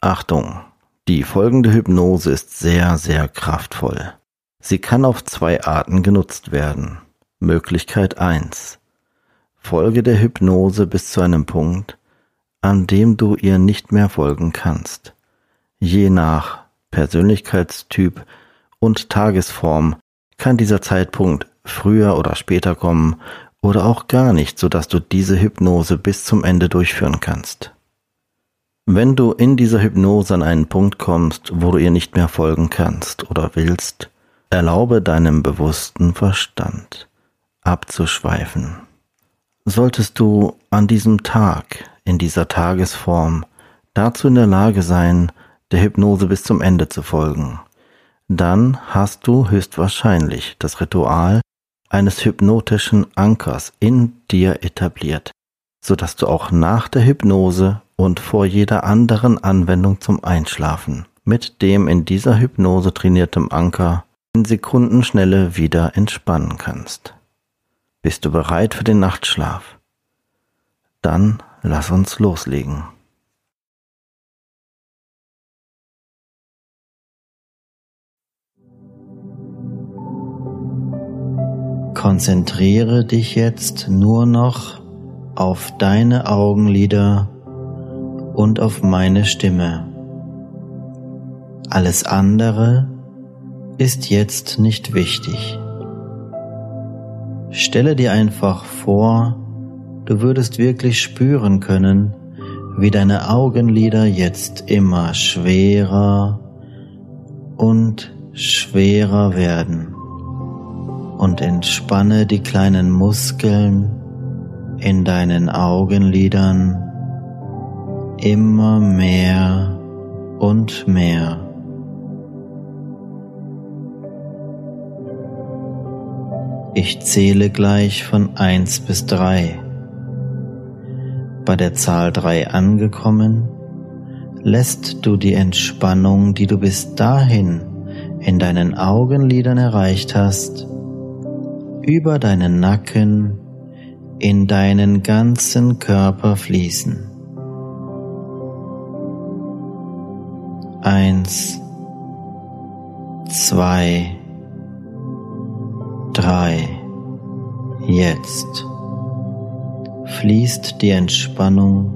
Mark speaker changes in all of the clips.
Speaker 1: Achtung, die folgende Hypnose ist sehr, sehr kraftvoll. Sie kann auf zwei Arten genutzt werden. Möglichkeit 1. Folge der Hypnose bis zu einem Punkt, an dem du ihr nicht mehr folgen kannst. Je nach Persönlichkeitstyp und Tagesform kann dieser Zeitpunkt früher oder später kommen oder auch gar nicht, sodass du diese Hypnose bis zum Ende durchführen kannst. Wenn du in dieser Hypnose an einen Punkt kommst, wo du ihr nicht mehr folgen kannst oder willst, erlaube deinem bewussten Verstand abzuschweifen. Solltest du an diesem Tag, in dieser Tagesform, dazu in der Lage sein, der Hypnose bis zum Ende zu folgen, dann hast du höchstwahrscheinlich das Ritual eines hypnotischen Ankers in dir etabliert, so dass du auch nach der Hypnose und vor jeder anderen Anwendung zum Einschlafen mit dem in dieser Hypnose trainiertem Anker in Sekundenschnelle wieder entspannen kannst. Bist du bereit für den Nachtschlaf? Dann lass uns loslegen. Konzentriere dich jetzt nur noch auf deine Augenlider und auf meine Stimme. Alles andere ist jetzt nicht wichtig. Stelle dir einfach vor, du würdest wirklich spüren können, wie deine Augenlider jetzt immer schwerer und schwerer werden und entspanne die kleinen Muskeln in deinen Augenlidern immer mehr und mehr. Ich zähle gleich von eins bis drei. Bei der Zahl drei angekommen, lässt du die Entspannung, die du bis dahin in deinen Augenlidern erreicht hast, über deinen Nacken in deinen ganzen Körper fließen. Eins, zwei, drei. Jetzt fließt die Entspannung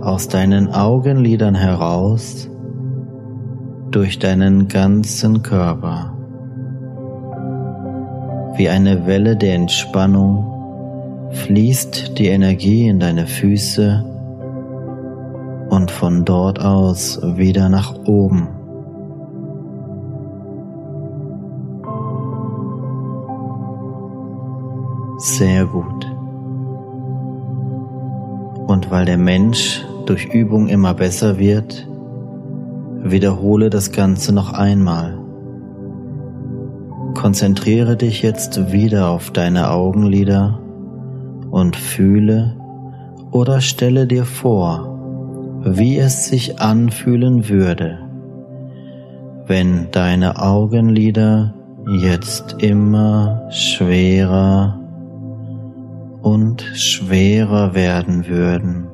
Speaker 1: aus deinen Augenlidern heraus durch deinen ganzen Körper. Wie eine Welle der Entspannung fließt die Energie in deine Füße und von dort aus wieder nach oben. Sehr gut. Und weil der Mensch durch Übung immer besser wird, wiederhole das Ganze noch einmal. Konzentriere dich jetzt wieder auf deine Augenlider und fühle oder stelle dir vor, wie es sich anfühlen würde, wenn deine Augenlider jetzt immer schwerer und schwerer werden würden.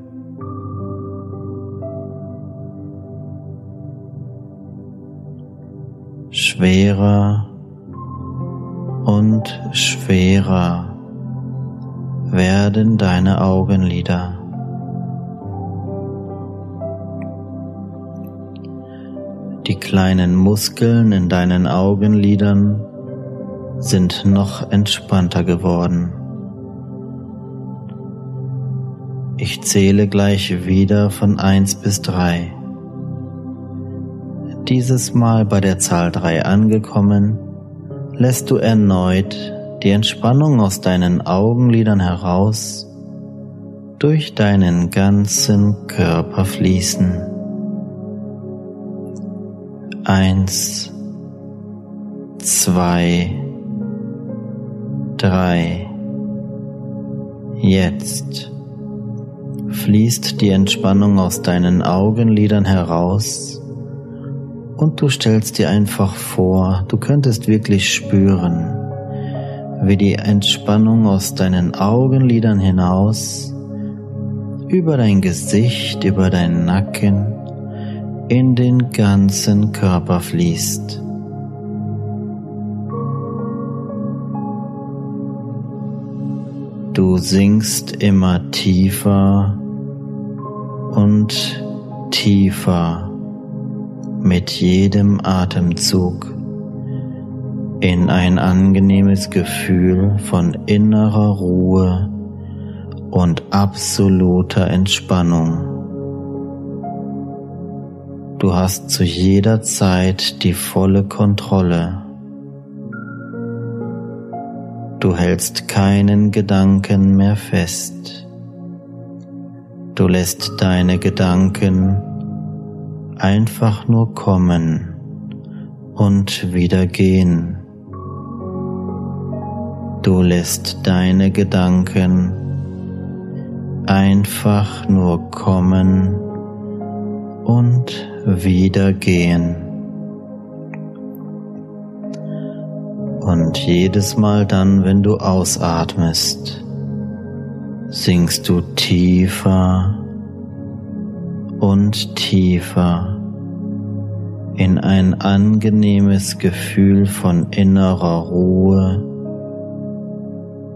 Speaker 1: Schwerer und schwerer werden deine Augenlider. Die kleinen Muskeln in deinen Augenlidern sind noch entspannter geworden. Ich zähle gleich wieder von 1 bis 3. Dieses Mal bei der Zahl 3 angekommen, lässt du erneut die Entspannung aus deinen Augenlidern heraus durch deinen ganzen Körper fließen. Eins, zwei, drei. Jetzt fließt die Entspannung aus deinen Augenlidern heraus und du stellst dir einfach vor, du könntest wirklich spüren, wie die Entspannung aus deinen Augenlidern hinaus über dein Gesicht, über deinen Nacken in den ganzen Körper fließt. Du sinkst immer tiefer und tiefer mit jedem Atemzug in ein angenehmes Gefühl von innerer Ruhe und absoluter Entspannung. Du hast zu jeder Zeit die volle Kontrolle. Du hältst keinen Gedanken mehr fest. Du lässt deine Gedanken einfach nur kommen und wieder gehen. Du lässt deine Gedanken einfach nur kommen und wieder gehen. Und jedes Mal dann, wenn du ausatmest, sinkst du tiefer und tiefer in ein angenehmes Gefühl von innerer Ruhe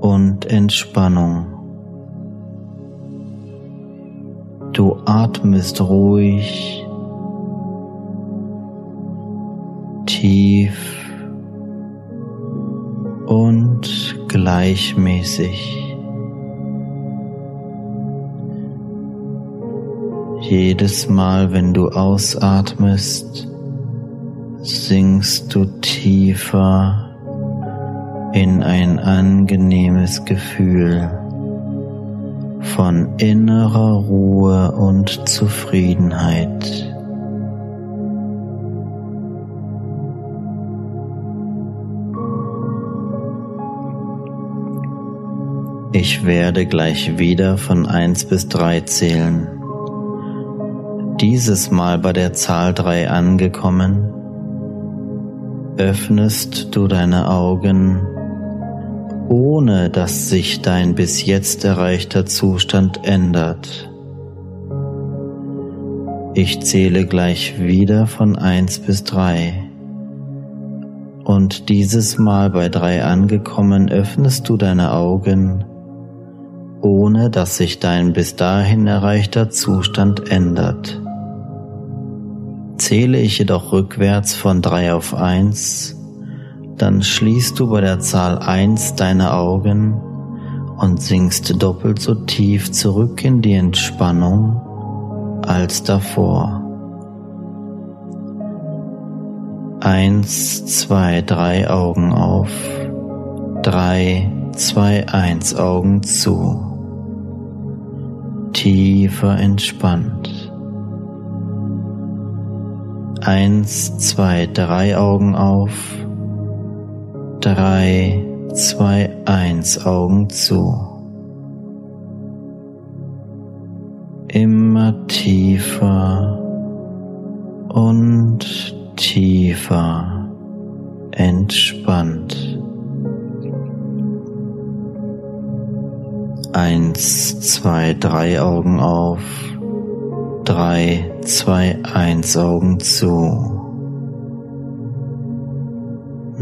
Speaker 1: und Entspannung. Du atmest ruhig, tief und gleichmäßig. Jedes Mal, wenn du ausatmest, sinkst du tiefer in ein angenehmes Gefühl von innerer Ruhe und Zufriedenheit. Ich werde gleich wieder von 1 bis 3 zählen. Dieses Mal bei der Zahl 3 angekommen, öffnest du deine Augen ohne dass sich dein bis jetzt erreichter Zustand ändert. Ich zähle gleich wieder von 1 bis 3. Und dieses Mal bei 3 angekommen öffnest du deine Augen, ohne dass sich dein bis dahin erreichter Zustand ändert. Zähle ich jedoch rückwärts von 3 auf 1, dann schließt du bei der Zahl 1 deine Augen und sinkst doppelt so tief zurück in die Entspannung als davor. Eins, zwei, drei Augen auf. Drei, zwei, eins Augen zu. Tiefer entspannt. Eins, zwei, drei Augen auf. Drei, zwei, eins Augen zu. Immer tiefer und tiefer entspannt. Eins, zwei, drei Augen auf. Drei, zwei, eins Augen zu.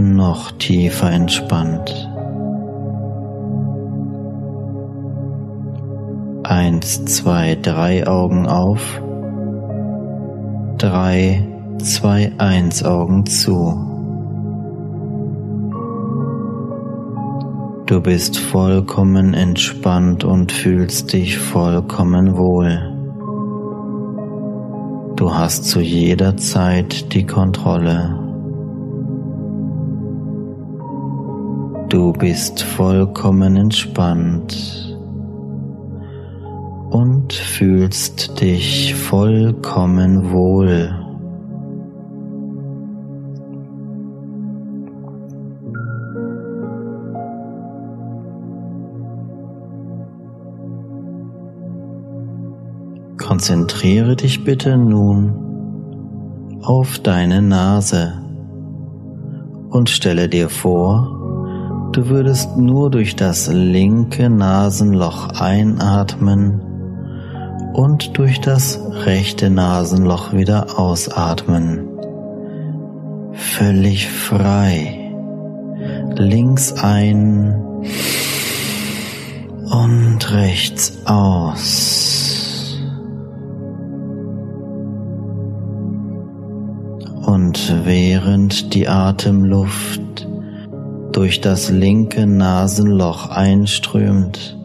Speaker 1: Noch tiefer entspannt. Eins, zwei, drei Augen auf. Drei, zwei Eins Augen zu. Du bist vollkommen entspannt und fühlst dich vollkommen wohl. Du hast zu jeder Zeit die Kontrolle. Du bist vollkommen entspannt und fühlst dich vollkommen wohl. Konzentriere dich bitte nun auf deine Nase und stelle dir vor, du würdest nur durch das linke Nasenloch einatmen und durch das rechte Nasenloch wieder ausatmen. Völlig frei. Links ein und rechts aus. Und während die Atemluft durch das linke Nasenloch einströmt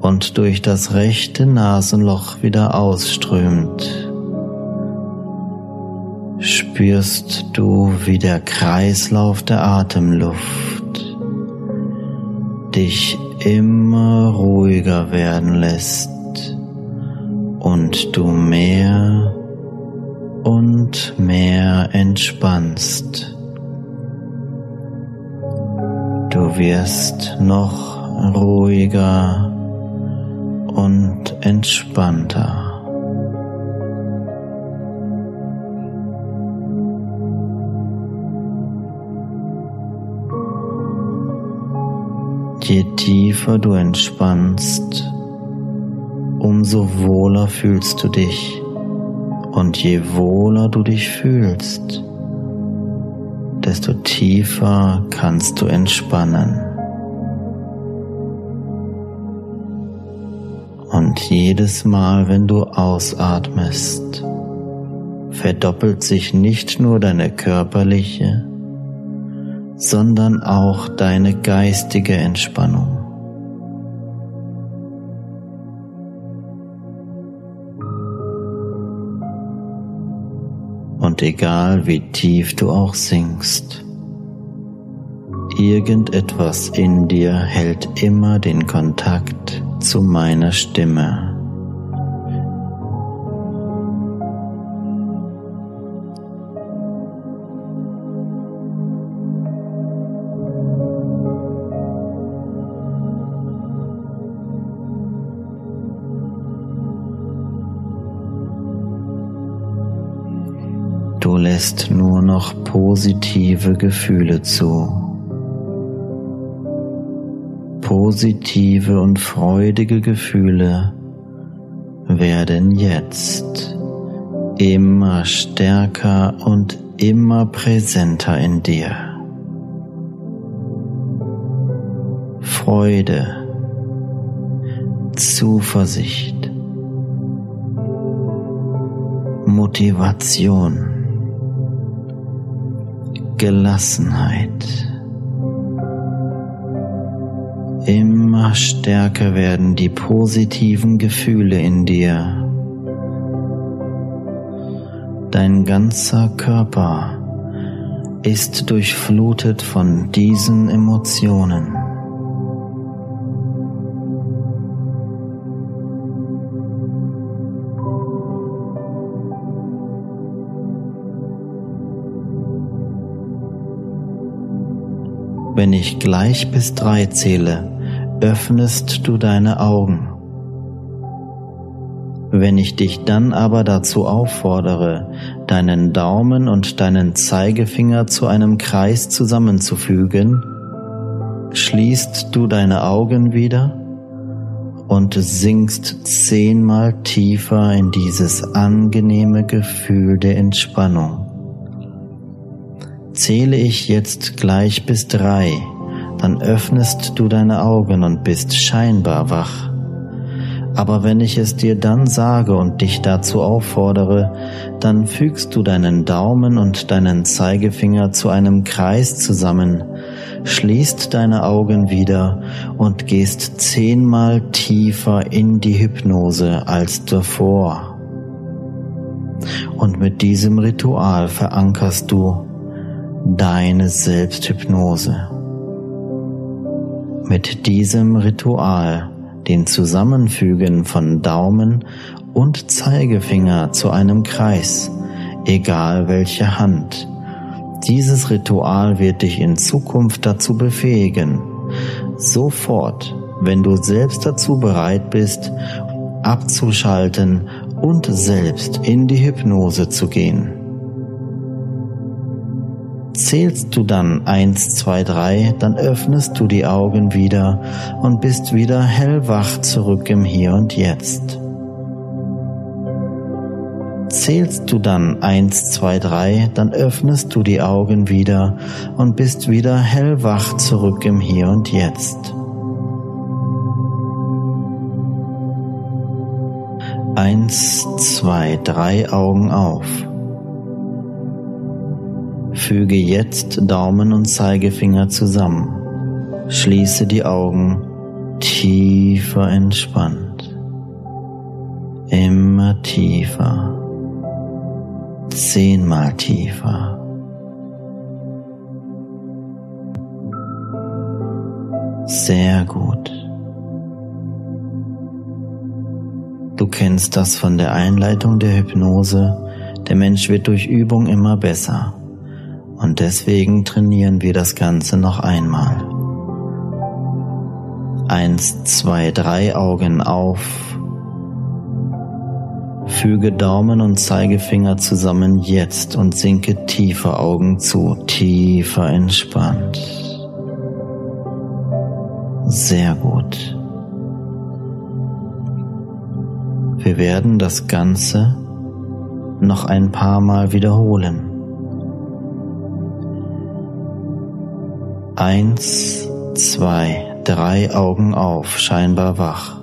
Speaker 1: und durch das rechte Nasenloch wieder ausströmt, spürst du, wie der Kreislauf der Atemluft dich immer ruhiger werden lässt und du mehr und mehr entspannst. Du wirst noch ruhiger und entspannter. Je tiefer du entspannst, umso wohler fühlst du dich. Und je wohler du dich fühlst, desto tiefer kannst du entspannen. Und jedes Mal, wenn du ausatmest, verdoppelt sich nicht nur deine körperliche, sondern auch deine geistige Entspannung. Und egal wie tief du auch sinkst, irgendetwas in dir hält immer den Kontakt zu meiner Stimme. Noch positive Gefühle zu. Positive und freudige Gefühle werden jetzt immer stärker und immer präsenter in dir. Freude, Zuversicht, Motivation. Gelassenheit. Immer stärker werden die positiven Gefühle in dir Dein ganzer Körper ist durchflutet von diesen Emotionen. Wenn ich gleich bis drei zähle, öffnest du deine Augen. Wenn ich dich dann aber dazu auffordere, deinen Daumen und deinen Zeigefinger zu einem Kreis zusammenzufügen, schließt du deine Augen wieder und sinkst zehnmal tiefer in dieses angenehme Gefühl der Entspannung. Zähle ich jetzt gleich bis drei, dann öffnest du deine Augen und bist scheinbar wach. Aber wenn ich es dir dann sage und dich dazu auffordere, dann fügst du deinen Daumen und deinen Zeigefinger zu einem Kreis zusammen, schließt deine Augen wieder und gehst zehnmal tiefer in die Hypnose als davor. Und mit diesem Ritual verankerst du deine Selbsthypnose. Mit diesem Ritual, den Zusammenfügen von Daumen und Zeigefinger zu einem Kreis, egal welche Hand. Dieses Ritual wird dich in Zukunft dazu befähigen, sofort, wenn du selbst dazu bereit bist, abzuschalten und selbst in die Hypnose zu gehen. Zählst du dann eins, zwei, drei, dann öffnest du die Augen wieder und bist wieder hellwach zurück im Hier und Jetzt. Zählst du dann eins, zwei, drei, dann öffnest du die Augen wieder und bist wieder hellwach zurück im Hier und Jetzt. Eins, zwei, drei Augen auf. Füge jetzt Daumen und Zeigefinger zusammen. Schließe die Augen tiefer entspannt. Immer tiefer. Zehnmal tiefer. Sehr gut. Du kennst das von der Einleitung der Hypnose. Der Mensch wird durch Übung immer besser. Und deswegen trainieren wir das Ganze noch einmal. Eins, zwei, drei Augen auf. Füge Daumen und Zeigefinger zusammen jetzt und sinke tiefer Augen zu, tiefer entspannt. Sehr gut. Wir werden das Ganze noch ein paar Mal wiederholen. Eins, zwei, drei Augen auf, scheinbar wach.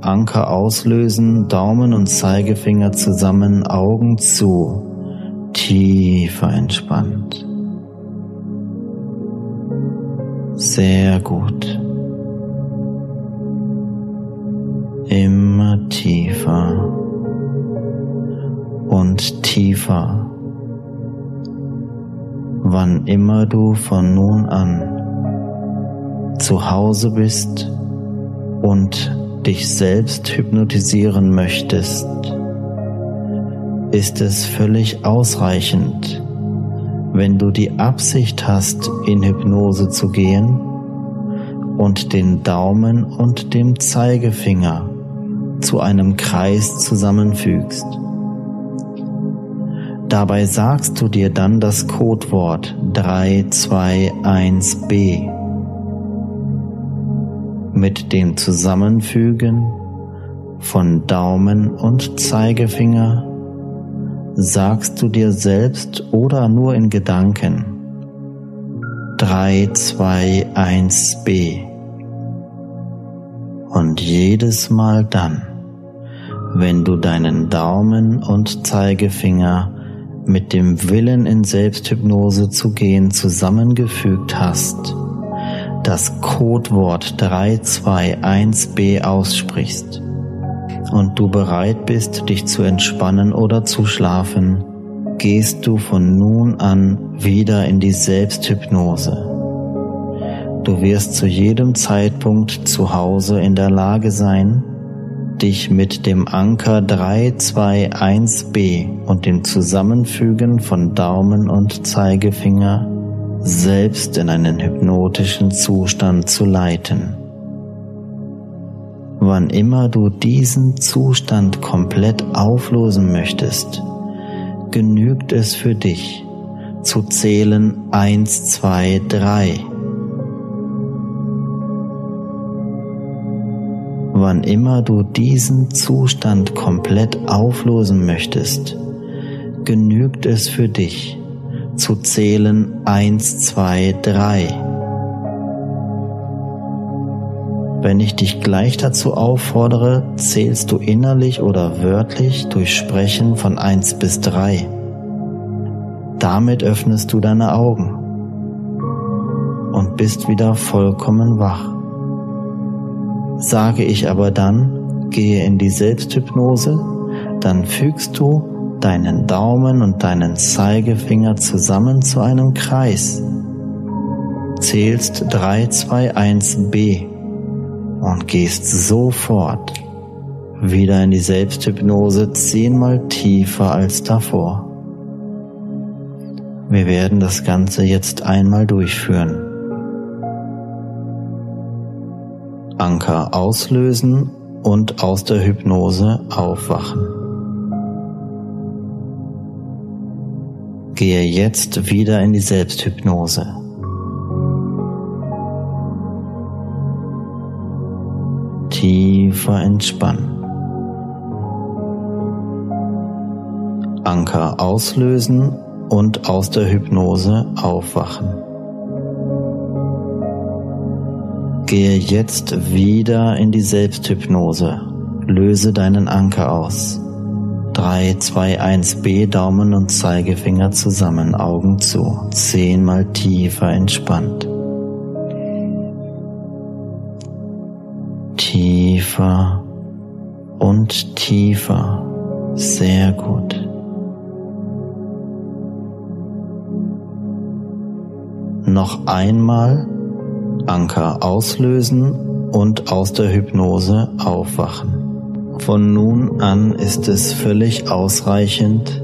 Speaker 1: Anker auslösen, Daumen und Zeigefinger zusammen, Augen zu, tiefer entspannt. Sehr gut. Immer tiefer und tiefer wann immer du von nun an zu Hause bist und dich selbst hypnotisieren möchtest, ist es völlig ausreichend, wenn du die Absicht hast, in Hypnose zu gehen und den Daumen und dem Zeigefinger zu einem Kreis zusammenfügst. Dabei sagst du dir dann das Codewort 321b. Mit dem Zusammenfügen von Daumen und Zeigefinger sagst du dir selbst oder nur in Gedanken 321b. Und jedes Mal dann, wenn du deinen Daumen und Zeigefinger mit dem Willen in Selbsthypnose zu gehen zusammengefügt hast, das Codewort 321b aussprichst, und du bereit bist, dich zu entspannen oder zu schlafen, gehst du von nun an wieder in die Selbsthypnose. Du wirst zu jedem Zeitpunkt zu Hause in der Lage sein, dich mit dem Anker 321b und dem Zusammenfügen von Daumen und Zeigefinger selbst in einen hypnotischen Zustand zu leiten. Wann immer du diesen Zustand komplett auflösen möchtest, genügt es für dich zu zählen 1, 2, 3. Wann immer du diesen Zustand komplett auflösen möchtest, genügt es für dich zu zählen 1, 2, 3. Wenn ich dich gleich dazu auffordere, zählst du innerlich oder wörtlich durch Sprechen von 1 bis 3. Damit öffnest du deine Augen und bist wieder vollkommen wach. Sage ich aber dann, gehe in die Selbsthypnose, dann fügst du deinen Daumen und deinen Zeigefinger zusammen zu einem Kreis, zählst 321b und gehst sofort wieder in die Selbsthypnose zehnmal tiefer als davor. Wir werden das Ganze jetzt einmal durchführen. Anker auslösen und aus der Hypnose aufwachen. Gehe jetzt wieder in die Selbsthypnose. tiefer entspannen. Anker auslösen und aus der Hypnose aufwachen. Gehe jetzt wieder in die Selbsthypnose. Löse deinen Anker aus. 3, 2, 1b Daumen und Zeigefinger zusammen, Augen zu, zehnmal tiefer entspannt. tiefer und tiefer. Sehr gut. Noch einmal Anker auslösen und aus der Hypnose aufwachen. Von nun an ist es völlig ausreichend,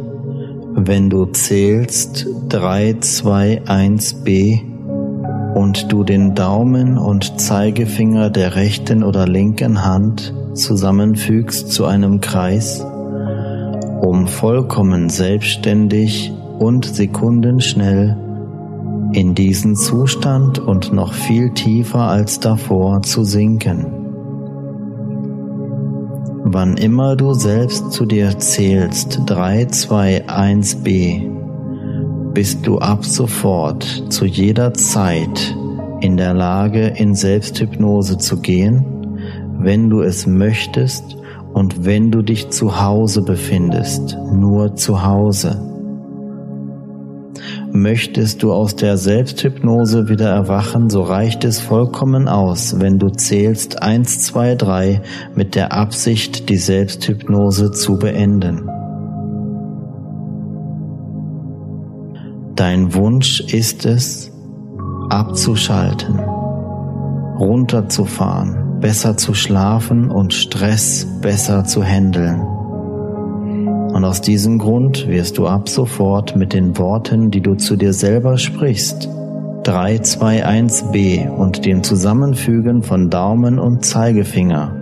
Speaker 1: wenn du zählst 3, 2, 1b und du den Daumen und Zeigefinger der rechten oder linken Hand zusammenfügst zu einem Kreis, um vollkommen selbstständig und sekundenschnell in diesen Zustand und noch viel tiefer als davor zu sinken. Wann immer du selbst zu dir zählst 3, 2, 1b, bist du ab sofort zu jeder Zeit in der Lage, in Selbsthypnose zu gehen, wenn du es möchtest und wenn du dich zu Hause befindest, nur zu Hause. Möchtest du aus der Selbsthypnose wieder erwachen, so reicht es vollkommen aus, wenn du zählst 1, 2, 3 mit der Absicht, die Selbsthypnose zu beenden. Dein Wunsch ist es, abzuschalten, runterzufahren, besser zu schlafen und Stress besser zu handeln. Und aus diesem Grund wirst du ab sofort mit den Worten, die du zu dir selber sprichst, 321b und dem Zusammenfügen von Daumen und Zeigefinger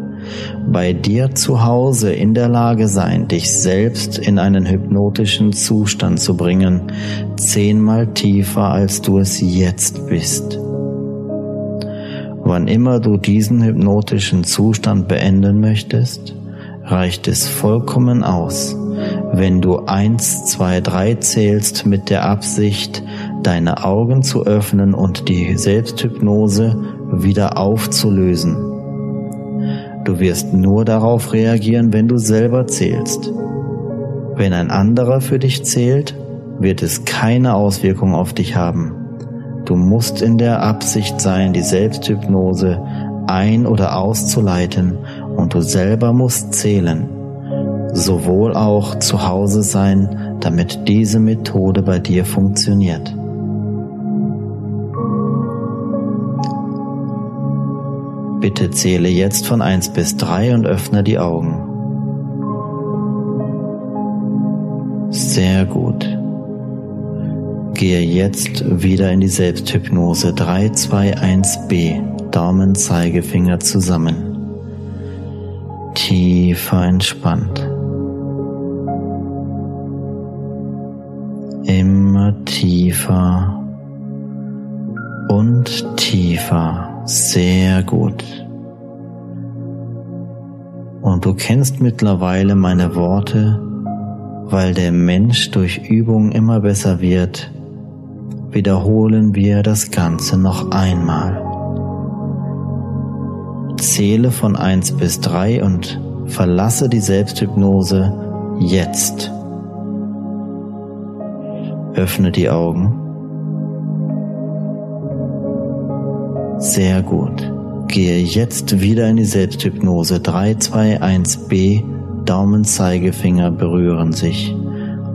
Speaker 1: bei dir zu Hause in der Lage sein, dich selbst in einen hypnotischen Zustand zu bringen, zehnmal tiefer als du es jetzt bist. Wann immer du diesen hypnotischen Zustand beenden möchtest, reicht es vollkommen aus, wenn du eins, zwei, drei zählst mit der Absicht, deine Augen zu öffnen und die Selbsthypnose wieder aufzulösen Du wirst nur darauf reagieren, wenn du selber zählst. Wenn ein anderer für dich zählt, wird es keine Auswirkung auf dich haben. Du musst in der Absicht sein, die Selbsthypnose ein- oder auszuleiten und du selber musst zählen, sowohl auch zu Hause sein, damit diese Methode bei dir funktioniert. Bitte zähle jetzt von 1 bis 3 und öffne die Augen. Sehr gut. Gehe jetzt wieder in die Selbsthypnose 3, 2, 1b, Daumen, Zeigefinger zusammen. Tiefer entspannt. Immer tiefer und tiefer. Sehr gut. Und du kennst mittlerweile meine Worte, weil der Mensch durch Übung immer besser wird, wiederholen wir das Ganze noch einmal. Zähle von 1 bis 3 und verlasse die Selbsthypnose jetzt. Öffne die Augen. Sehr gut. Gehe jetzt wieder in die Selbsthypnose. 3, 2, 1b. Daumen, Zeigefinger berühren sich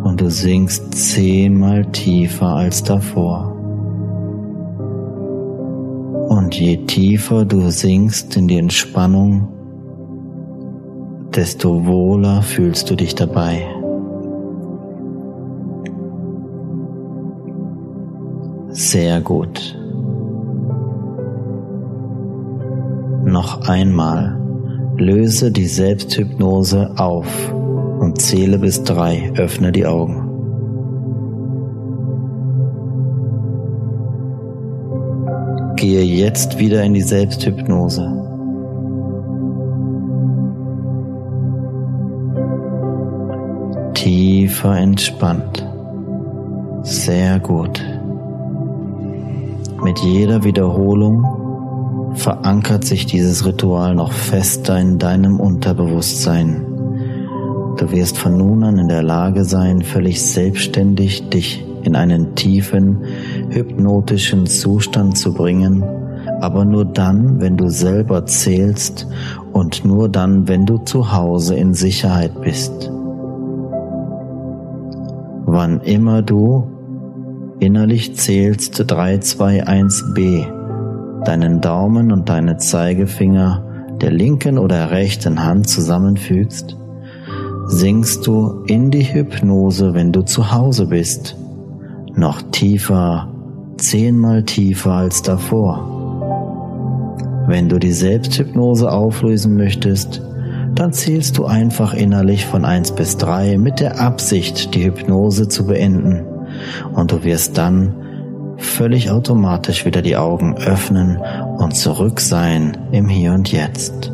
Speaker 1: und du sinkst zehnmal tiefer als davor. Und je tiefer du sinkst in die Entspannung, desto wohler fühlst du dich dabei. Sehr gut. Noch einmal löse die Selbsthypnose auf und zähle bis drei. Öffne die Augen. Gehe jetzt wieder in die Selbsthypnose. Tiefer entspannt. Sehr gut. Mit jeder Wiederholung verankert sich dieses Ritual noch fester in deinem Unterbewusstsein. Du wirst von nun an in der Lage sein, völlig selbstständig dich in einen tiefen, hypnotischen Zustand zu bringen, aber nur dann, wenn du selber zählst und nur dann, wenn du zu Hause in Sicherheit bist. Wann immer du innerlich zählst 321b, deinen Daumen und deine Zeigefinger der linken oder rechten Hand zusammenfügst, sinkst du in die Hypnose, wenn du zu Hause bist, noch tiefer, zehnmal tiefer als davor. Wenn du die Selbsthypnose auflösen möchtest, dann zählst du einfach innerlich von 1 bis 3 mit der Absicht, die Hypnose zu beenden und du wirst dann völlig automatisch wieder die Augen öffnen und zurück sein im Hier und Jetzt.